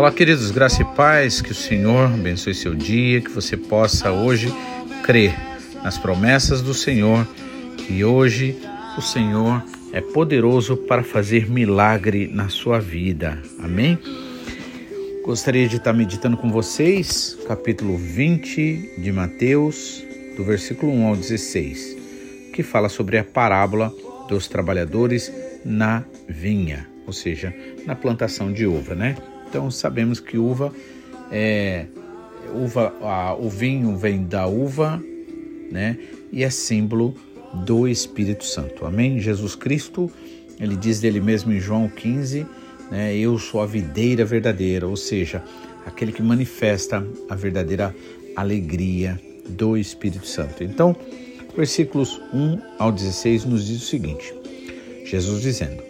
Olá, queridos, graça e paz, que o Senhor abençoe seu dia, que você possa hoje crer nas promessas do Senhor, que hoje o Senhor é poderoso para fazer milagre na sua vida. Amém? Gostaria de estar meditando com vocês, capítulo 20 de Mateus, do versículo 1 ao 16, que fala sobre a parábola dos trabalhadores na vinha, ou seja, na plantação de uva, né? Então sabemos que uva é uva, a, o vinho vem da uva, né? E é símbolo do Espírito Santo. Amém? Jesus Cristo, ele diz dele mesmo em João 15, né? Eu sou a videira verdadeira, ou seja, aquele que manifesta a verdadeira alegria do Espírito Santo. Então, versículos 1 ao 16 nos diz o seguinte: Jesus dizendo: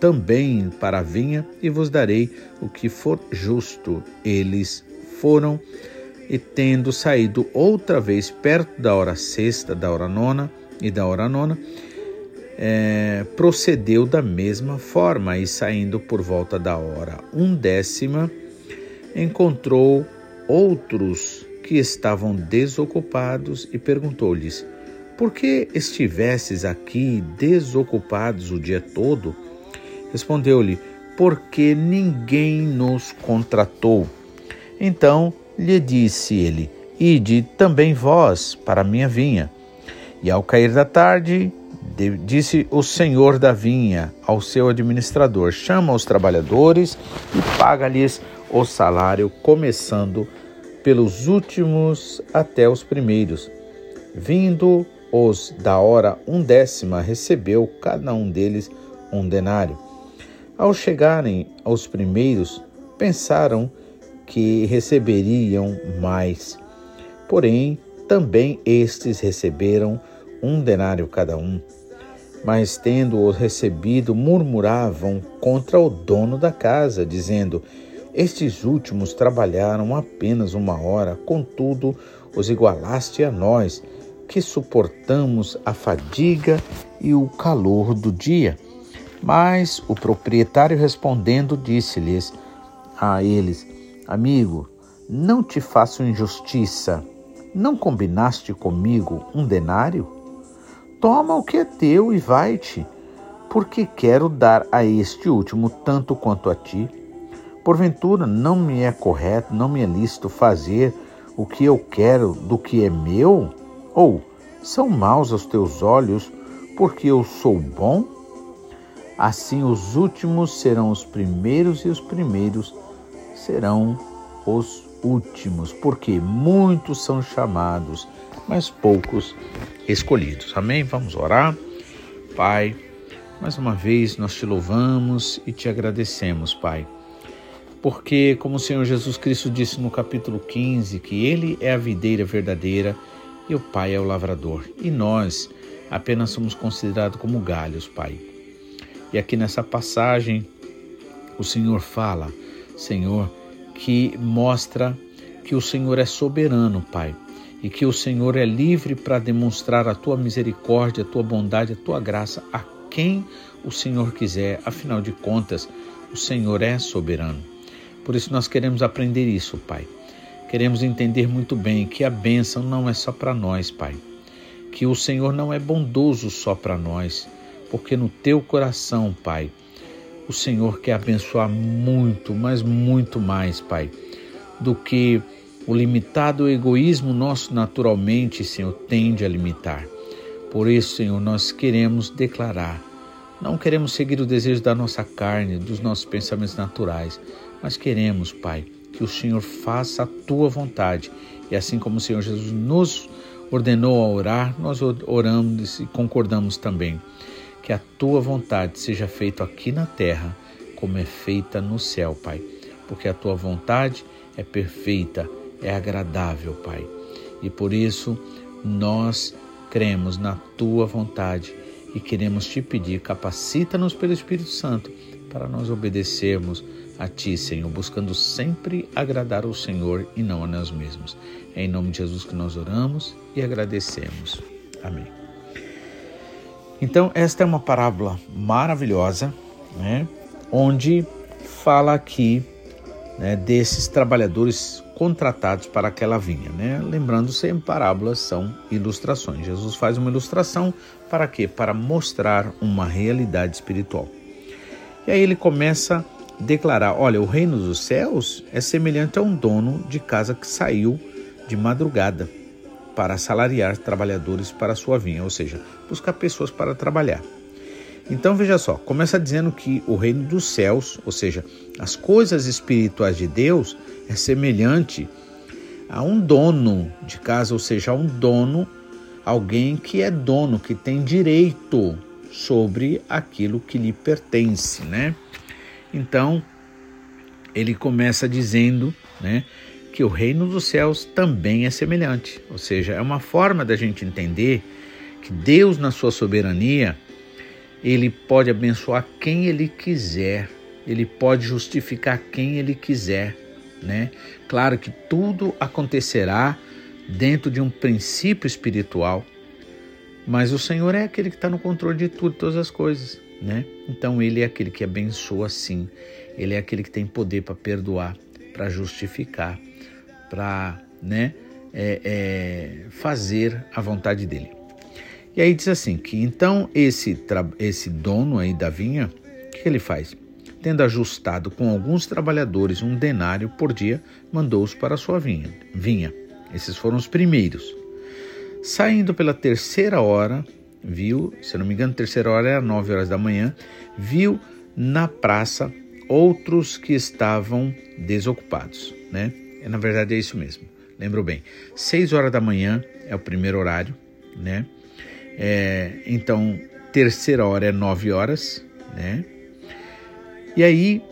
também para a vinha e vos darei o que for justo. Eles foram e tendo saído outra vez perto da hora sexta, da hora nona e da hora nona, é, procedeu da mesma forma e saindo por volta da hora undécima, encontrou outros que estavam desocupados e perguntou-lhes: Por que estivesses aqui desocupados o dia todo? Respondeu-lhe: Porque ninguém nos contratou. Então lhe disse ele: Ide também vós para a minha vinha. E ao cair da tarde, disse o senhor da vinha ao seu administrador: Chama os trabalhadores e paga-lhes o salário, começando pelos últimos até os primeiros. Vindo os da hora undécima, recebeu cada um deles um denário. Ao chegarem aos primeiros, pensaram que receberiam mais. Porém, também estes receberam um denário cada um. Mas, tendo-o recebido, murmuravam contra o dono da casa, dizendo: Estes últimos trabalharam apenas uma hora, contudo, os igualaste a nós, que suportamos a fadiga e o calor do dia. Mas o proprietário respondendo disse-lhes a eles: Amigo, não te faço injustiça. Não combinaste comigo um denário? Toma o que é teu e vai-te, porque quero dar a este último tanto quanto a ti. Porventura não me é correto, não me é lícito fazer o que eu quero do que é meu? Ou são maus aos teus olhos porque eu sou bom? Assim os últimos serão os primeiros e os primeiros serão os últimos, porque muitos são chamados, mas poucos escolhidos. Amém? Vamos orar. Pai, mais uma vez nós te louvamos e te agradecemos, Pai. Porque, como o Senhor Jesus Cristo disse no capítulo 15, que Ele é a videira verdadeira e o Pai é o lavrador, e nós apenas somos considerados como galhos, Pai. E aqui nessa passagem, o Senhor fala, Senhor, que mostra que o Senhor é soberano, Pai, e que o Senhor é livre para demonstrar a tua misericórdia, a tua bondade, a tua graça a quem o Senhor quiser. Afinal de contas, o Senhor é soberano. Por isso nós queremos aprender isso, Pai. Queremos entender muito bem que a bênção não é só para nós, Pai. Que o Senhor não é bondoso só para nós, porque no teu coração, Pai, o Senhor quer abençoar muito, mas muito mais, Pai, do que o limitado egoísmo nosso naturalmente, Senhor, tende a limitar. Por isso, Senhor, nós queremos declarar, não queremos seguir o desejo da nossa carne, dos nossos pensamentos naturais, mas queremos, Pai, que o Senhor faça a tua vontade. E assim como o Senhor Jesus nos ordenou a orar, nós oramos e concordamos também que a tua vontade seja feita aqui na terra, como é feita no céu, Pai. Porque a tua vontade é perfeita, é agradável, Pai. E por isso nós cremos na tua vontade e queremos te pedir, capacita-nos pelo Espírito Santo para nós obedecermos a ti, Senhor, buscando sempre agradar ao Senhor e não a nós mesmos. É em nome de Jesus que nós oramos e agradecemos. Amém. Então, esta é uma parábola maravilhosa, né? onde fala aqui né, desses trabalhadores contratados para aquela vinha. Né? Lembrando sempre, parábolas são ilustrações. Jesus faz uma ilustração para quê? Para mostrar uma realidade espiritual. E aí ele começa a declarar: olha, o reino dos céus é semelhante a um dono de casa que saiu de madrugada para assalariar trabalhadores para sua vinha, ou seja, buscar pessoas para trabalhar. Então veja só, começa dizendo que o reino dos céus, ou seja, as coisas espirituais de Deus, é semelhante a um dono de casa, ou seja, a um dono, alguém que é dono, que tem direito sobre aquilo que lhe pertence, né? Então, ele começa dizendo, né, que o reino dos céus também é semelhante, ou seja, é uma forma da gente entender que Deus na sua soberania, ele pode abençoar quem ele quiser, ele pode justificar quem ele quiser, né? Claro que tudo acontecerá dentro de um princípio espiritual, mas o Senhor é aquele que está no controle de tudo, todas as coisas, né? Então Ele é aquele que abençoa sim, Ele é aquele que tem poder para perdoar, para justificar, para, né, é, é, fazer a vontade dele. E aí diz assim que então esse esse dono aí da vinha, o que ele faz? Tendo ajustado com alguns trabalhadores um denário por dia, mandou-os para a sua vinha. Vinha. Esses foram os primeiros. Saindo pela terceira hora, viu, se não me engano, terceira hora era nove horas da manhã, viu na praça outros que estavam desocupados, né? É, na verdade é isso mesmo. Lembro bem. Seis horas da manhã é o primeiro horário, né? É, então terceira hora é nove horas, né? E aí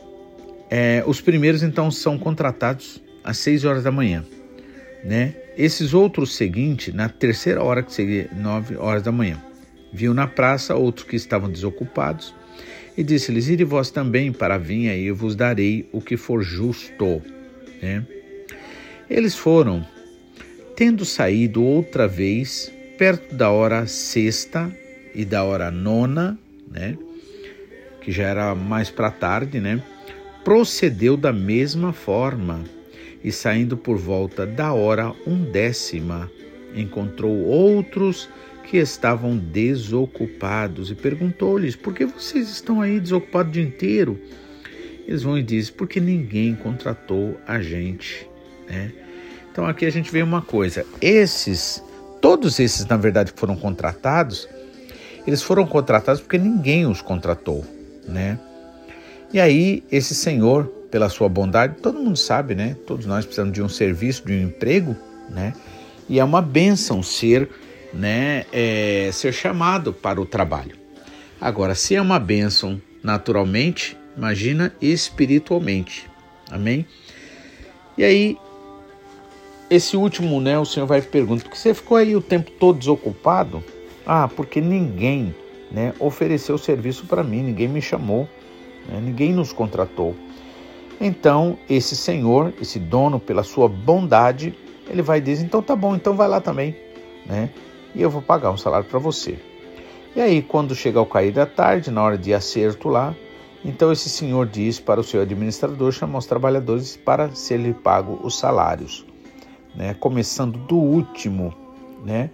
é, os primeiros então são contratados às seis horas da manhã, né? Esses outros seguintes, na terceira hora, que seria nove horas da manhã, viu na praça outros que estavam desocupados e disse-lhes: Ide vós também para a vinha e eu vos darei o que for justo. Né? Eles foram, tendo saído outra vez, perto da hora sexta e da hora nona, né? que já era mais para tarde, né? procedeu da mesma forma e saindo por volta da hora undécima, encontrou outros que estavam desocupados e perguntou-lhes: Por que vocês estão aí desocupados o dia inteiro? Eles vão e dizem: Porque ninguém contratou a gente. Né? Então aqui a gente vê uma coisa: esses, todos esses, na verdade, que foram contratados, eles foram contratados porque ninguém os contratou. Né? E aí, esse senhor pela sua bondade. Todo mundo sabe, né? Todos nós precisamos de um serviço, de um emprego, né? E é uma bênção ser, né? É, ser chamado para o trabalho. Agora, se é uma bênção naturalmente, imagina espiritualmente. Amém? E aí, esse último, né? O Senhor vai perguntar: por que você ficou aí o tempo todo desocupado? Ah, porque ninguém, né? Ofereceu serviço para mim, ninguém me chamou, né, ninguém nos contratou. Então, esse senhor, esse dono, pela sua bondade, ele vai dizer: então tá bom, então vai lá também, né? E eu vou pagar um salário para você. E aí, quando chega ao cair da tarde, na hora de acerto lá, então esse senhor diz para o seu administrador chamar os trabalhadores para ser lhe pago os salários, né? Começando do último, né?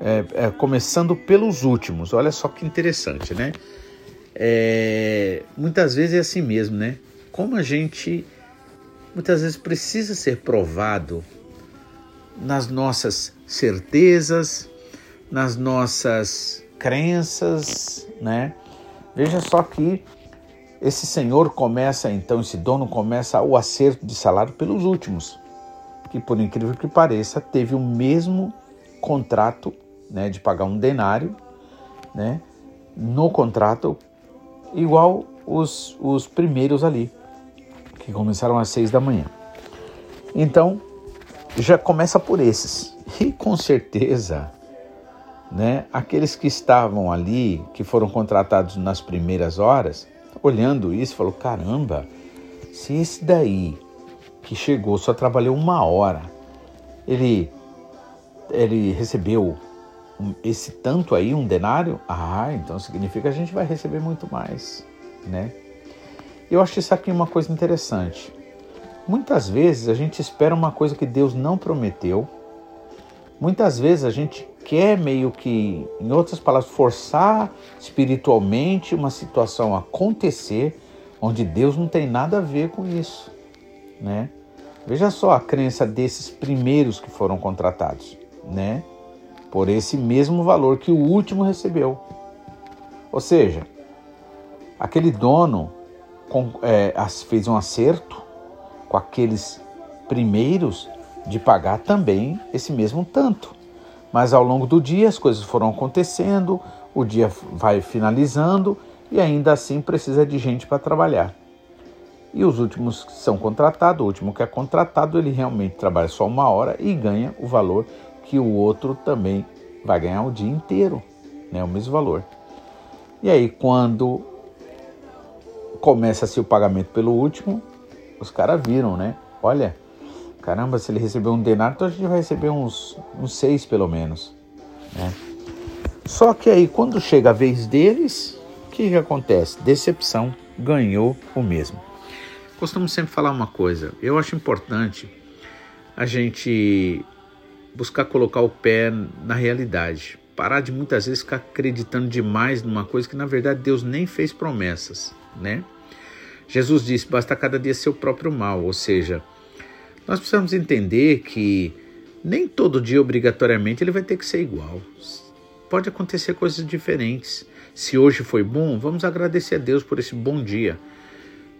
É, é, começando pelos últimos. Olha só que interessante, né? É, muitas vezes é assim mesmo, né? como a gente muitas vezes precisa ser provado nas nossas certezas, nas nossas crenças, né? Veja só que esse senhor começa então, esse dono começa o acerto de salário pelos últimos, que por incrível que pareça teve o mesmo contrato, né, de pagar um denário, né, no contrato igual os, os primeiros ali que começaram às seis da manhã. Então, já começa por esses. E com certeza, né, aqueles que estavam ali, que foram contratados nas primeiras horas, olhando isso, falou: caramba, se esse daí que chegou só trabalhou uma hora, ele, ele recebeu esse tanto aí, um denário, ah, então significa que a gente vai receber muito mais, né? Eu acho isso aqui uma coisa interessante. Muitas vezes a gente espera uma coisa que Deus não prometeu. Muitas vezes a gente quer meio que, em outras palavras, forçar espiritualmente uma situação acontecer onde Deus não tem nada a ver com isso, né? Veja só a crença desses primeiros que foram contratados, né? Por esse mesmo valor que o último recebeu. Ou seja, aquele dono é, fez um acerto com aqueles primeiros de pagar também esse mesmo tanto. Mas ao longo do dia as coisas foram acontecendo, o dia vai finalizando e ainda assim precisa de gente para trabalhar. E os últimos que são contratados, o último que é contratado, ele realmente trabalha só uma hora e ganha o valor que o outro também vai ganhar o dia inteiro, né, o mesmo valor. E aí quando começa-se o pagamento pelo último, os caras viram, né? Olha, caramba, se ele recebeu um denário, então a gente vai receber uns, uns seis pelo menos. Né? Só que aí, quando chega a vez deles, o que, que acontece? Decepção ganhou o mesmo. Costumo sempre falar uma coisa, eu acho importante a gente buscar colocar o pé na realidade. Parar de muitas vezes ficar acreditando demais numa coisa que na verdade Deus nem fez promessas, né? Jesus disse: basta cada dia seu próprio mal, ou seja, nós precisamos entender que nem todo dia obrigatoriamente ele vai ter que ser igual. Pode acontecer coisas diferentes. Se hoje foi bom, vamos agradecer a Deus por esse bom dia.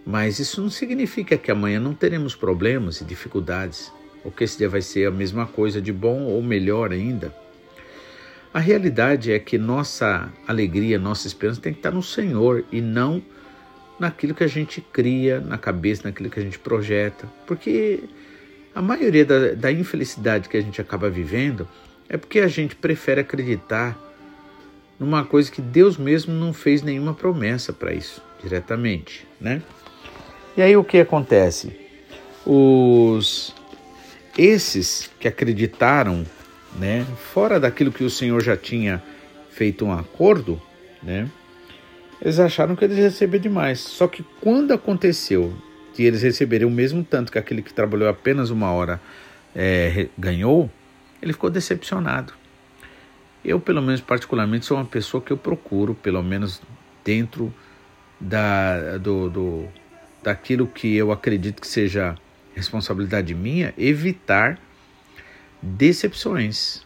Mas isso não significa que amanhã não teremos problemas e dificuldades, ou que esse dia vai ser a mesma coisa de bom ou melhor ainda. A realidade é que nossa alegria, nossa esperança tem que estar no Senhor e não naquilo que a gente cria na cabeça, naquilo que a gente projeta. Porque a maioria da, da infelicidade que a gente acaba vivendo é porque a gente prefere acreditar numa coisa que Deus mesmo não fez nenhuma promessa para isso diretamente, né? E aí o que acontece? Os esses que acreditaram, né, fora daquilo que o Senhor já tinha feito um acordo, né? Eles acharam que eles recebiam demais. Só que quando aconteceu de eles receberem o mesmo tanto que aquele que trabalhou apenas uma hora é, ganhou, ele ficou decepcionado. Eu, pelo menos particularmente, sou uma pessoa que eu procuro, pelo menos dentro da, do, do, daquilo que eu acredito que seja responsabilidade minha, evitar decepções.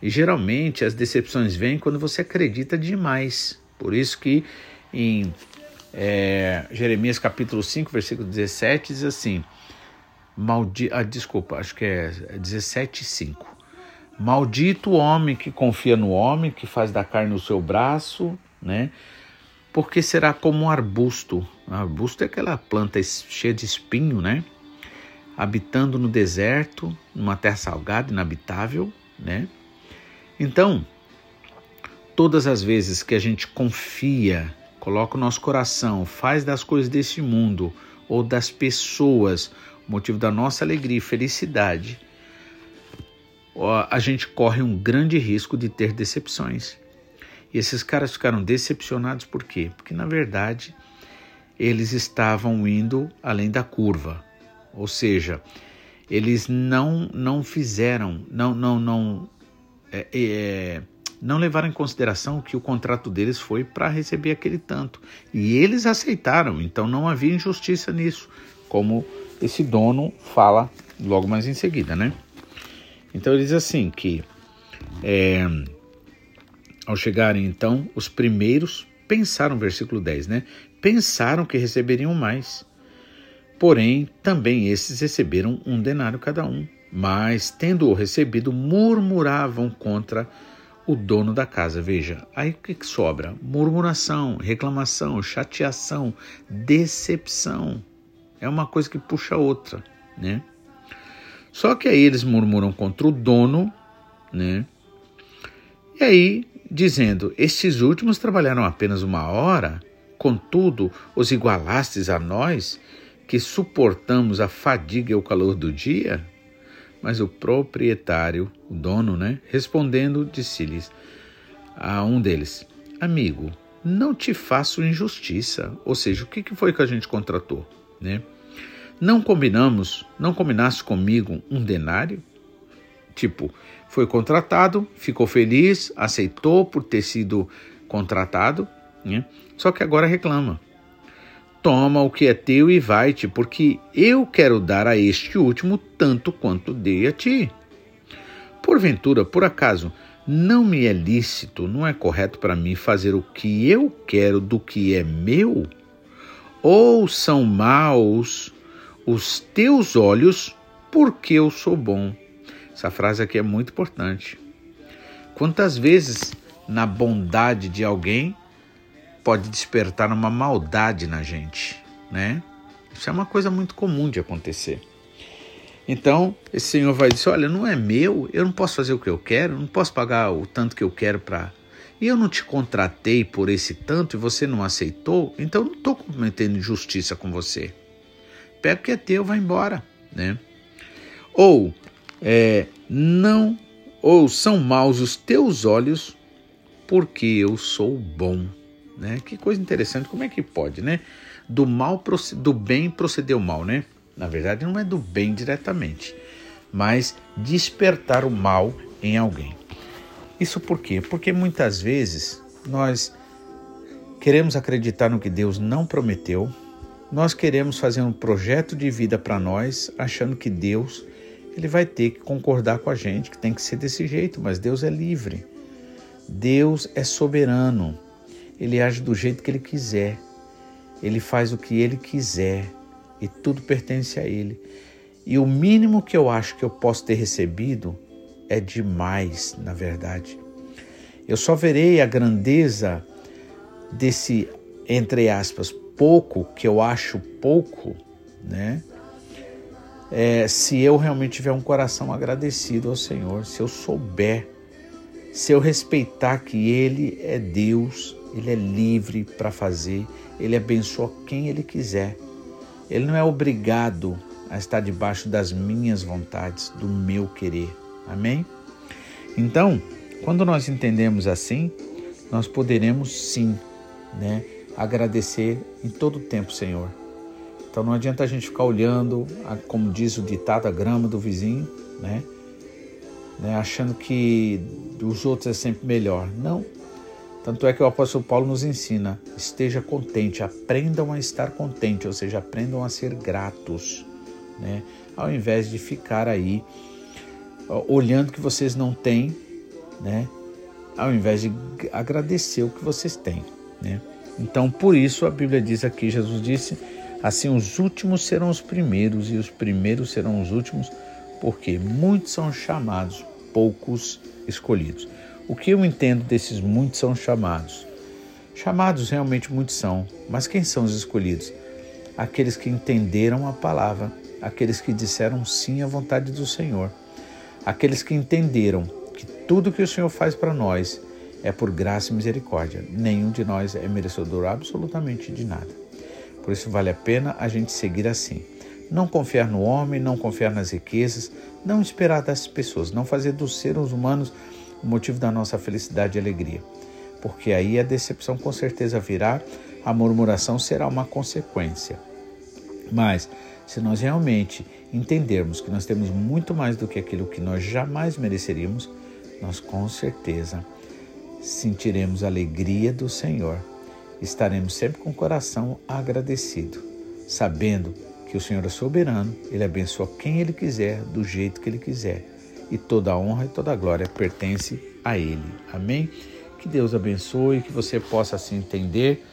E geralmente as decepções vêm quando você acredita demais. Por isso que em é, Jeremias capítulo 5, versículo 17, diz assim, maldi ah, desculpa, acho que é 17, 5. Maldito o homem que confia no homem, que faz da carne o seu braço, né? Porque será como um arbusto. Um arbusto é aquela planta cheia de espinho, né? Habitando no deserto, numa terra salgada, inabitável, né? Então, todas as vezes que a gente confia, coloca o nosso coração, faz das coisas desse mundo ou das pessoas motivo da nossa alegria e felicidade, a gente corre um grande risco de ter decepções. E esses caras ficaram decepcionados por quê? Porque na verdade eles estavam indo além da curva. Ou seja, eles não não fizeram, não não não é, é, não levaram em consideração que o contrato deles foi para receber aquele tanto. E eles aceitaram, então não havia injustiça nisso, como esse dono fala logo mais em seguida, né? Então ele diz assim que é, ao chegarem então os primeiros pensaram, versículo 10, né? Pensaram que receberiam mais. Porém, também esses receberam um denário cada um. Mas, tendo-o recebido, murmuravam contra o dono da casa. Veja, aí o que, sobra? Murmuração, reclamação, chateação, decepção. É uma coisa que puxa a outra, né? Só que aí eles murmuram contra o dono, né? E aí, dizendo: Estes últimos trabalharam apenas uma hora, contudo, os igualastes a nós, que suportamos a fadiga e o calor do dia? Mas o proprietário, o dono, né, respondendo, disse-lhes a um deles: Amigo, não te faço injustiça. Ou seja, o que foi que a gente contratou, né? Não combinamos, não combinaste comigo um denário? Tipo, foi contratado, ficou feliz, aceitou por ter sido contratado, né? Só que agora reclama. Toma o que é teu e vai-te, porque eu quero dar a este último tanto quanto dei a ti. Porventura, por acaso, não me é lícito, não é correto para mim fazer o que eu quero do que é meu? Ou são maus os teus olhos porque eu sou bom? Essa frase aqui é muito importante. Quantas vezes na bondade de alguém pode despertar uma maldade na gente, né? Isso é uma coisa muito comum de acontecer. Então, esse senhor vai dizer: Olha, não é meu, eu não posso fazer o que eu quero, não posso pagar o tanto que eu quero para. E eu não te contratei por esse tanto e você não aceitou, então não estou cometendo injustiça com você. Pega o que é teu, vai embora, né? Ou é, não, ou são maus os teus olhos, porque eu sou bom, né? Que coisa interessante, como é que pode, né? Do mal do bem proceder o mal, né? Na verdade, não é do bem diretamente, mas despertar o mal em alguém. Isso por quê? Porque muitas vezes nós queremos acreditar no que Deus não prometeu, nós queremos fazer um projeto de vida para nós, achando que Deus ele vai ter que concordar com a gente, que tem que ser desse jeito, mas Deus é livre. Deus é soberano. Ele age do jeito que ele quiser. Ele faz o que ele quiser e tudo pertence a Ele. E o mínimo que eu acho que eu posso ter recebido é demais, na verdade. Eu só verei a grandeza desse, entre aspas, pouco, que eu acho pouco, né? É, se eu realmente tiver um coração agradecido ao Senhor, se eu souber, se eu respeitar que Ele é Deus, Ele é livre para fazer, Ele abençoa quem Ele quiser. Ele não é obrigado a estar debaixo das minhas vontades, do meu querer. Amém? Então, quando nós entendemos assim, nós poderemos sim, né, agradecer em todo o tempo, Senhor. Então não adianta a gente ficar olhando, como diz o ditado, a grama do vizinho, né? né? Achando que os outros é sempre melhor. Não, tanto é que o apóstolo Paulo nos ensina: esteja contente, aprendam a estar contente, ou seja, aprendam a ser gratos, né? Ao invés de ficar aí olhando que vocês não têm, né? Ao invés de agradecer o que vocês têm, né? Então, por isso a Bíblia diz aqui, Jesus disse: assim os últimos serão os primeiros e os primeiros serão os últimos, porque muitos são chamados, poucos escolhidos. O que eu entendo desses muitos são chamados? Chamados realmente muitos são, mas quem são os escolhidos? Aqueles que entenderam a palavra, aqueles que disseram sim à vontade do Senhor, aqueles que entenderam que tudo que o Senhor faz para nós é por graça e misericórdia. Nenhum de nós é merecedor absolutamente de nada. Por isso vale a pena a gente seguir assim. Não confiar no homem, não confiar nas riquezas, não esperar das pessoas, não fazer dos seres humanos o motivo da nossa felicidade e alegria. Porque aí a decepção com certeza virá, a murmuração será uma consequência. Mas, se nós realmente entendermos que nós temos muito mais do que aquilo que nós jamais mereceríamos, nós com certeza sentiremos a alegria do Senhor. Estaremos sempre com o coração agradecido, sabendo que o Senhor é soberano, Ele abençoa quem Ele quiser, do jeito que Ele quiser e toda a honra e toda a glória pertence a Ele. Amém? Que Deus abençoe, que você possa assim entender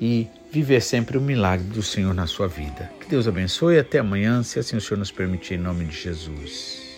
e viver sempre o milagre do Senhor na sua vida. Que Deus abençoe e até amanhã, se assim o Senhor nos permitir, em nome de Jesus.